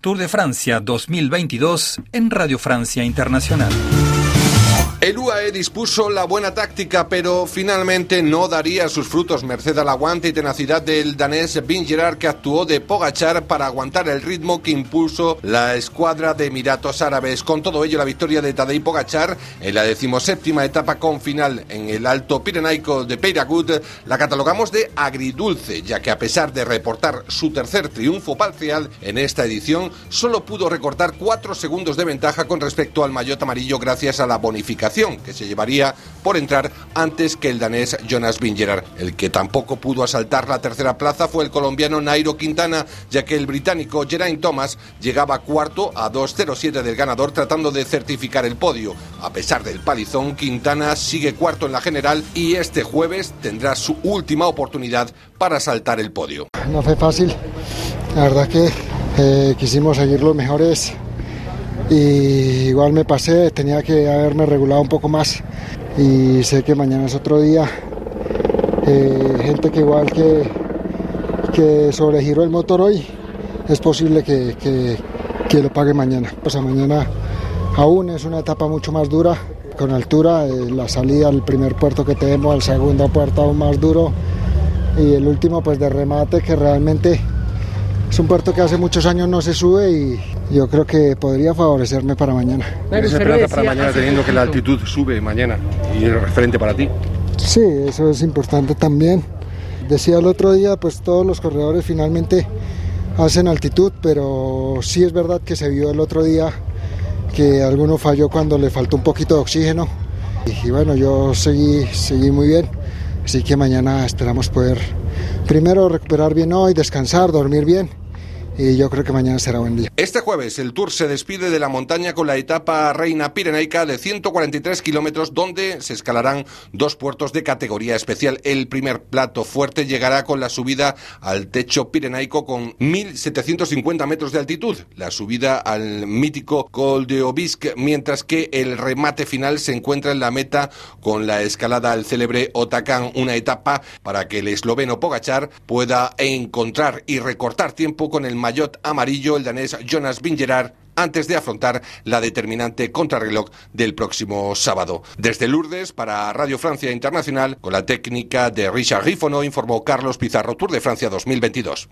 Tour de Francia 2022 en Radio Francia Internacional. El UAE dispuso la buena táctica, pero finalmente no daría sus frutos merced al aguante y tenacidad del danés Gerard, que actuó de Pogachar para aguantar el ritmo que impuso la escuadra de Emiratos Árabes. Con todo ello, la victoria de Tadej Pogachar en la decimoséptima etapa con final en el Alto Pirenaico de Peiragut la catalogamos de agridulce, ya que a pesar de reportar su tercer triunfo parcial en esta edición, solo pudo recortar cuatro segundos de ventaja con respecto al maillot amarillo gracias a la bonificación que se llevaría por entrar antes que el danés Jonas Vingegaard. El que tampoco pudo asaltar la tercera plaza fue el colombiano Nairo Quintana, ya que el británico Geraint Thomas llegaba cuarto a 2.07 del ganador tratando de certificar el podio. A pesar del palizón, Quintana sigue cuarto en la general y este jueves tendrá su última oportunidad para saltar el podio. No fue fácil, la verdad que eh, quisimos seguir los mejores y igual me pasé, tenía que haberme regulado un poco más y sé que mañana es otro día. Eh, gente que igual que, que sobregiró el motor hoy, es posible que, que, lo pague mañana. Pues a mañana aún es una etapa mucho más dura, con altura, eh, la salida al primer puerto que tenemos, el segundo puerto aún más duro y el último pues de remate que realmente es un puerto que hace muchos años no se sube y yo creo que podría favorecerme para mañana. ¿Qué esperanza para mañana teniendo que la altitud sube mañana y es referente para ti? Sí, eso es importante también. Decía el otro día, pues todos los corredores finalmente hacen altitud, pero sí es verdad que se vio el otro día que alguno falló cuando le faltó un poquito de oxígeno. Y, y bueno, yo seguí, seguí muy bien, así que mañana esperamos poder primero recuperar bien hoy, descansar, dormir bien y yo creo que mañana será buen día. Este jueves el Tour se despide de la montaña con la etapa Reina Pirenaica de 143 kilómetros donde se escalarán dos puertos de categoría especial. El primer plato fuerte llegará con la subida al techo pirenaico con 1.750 metros de altitud, la subida al mítico Col de Obisque, mientras que el remate final se encuentra en la meta con la escalada al célebre Otacán, una etapa para que el esloveno Pogachar pueda encontrar y recortar tiempo con el amarillo el danés Jonas Vingegaard antes de afrontar la determinante contrarreloj del próximo sábado. Desde Lourdes, para Radio Francia Internacional, con la técnica de Richard Rifono, informó Carlos Pizarro, Tour de Francia 2022.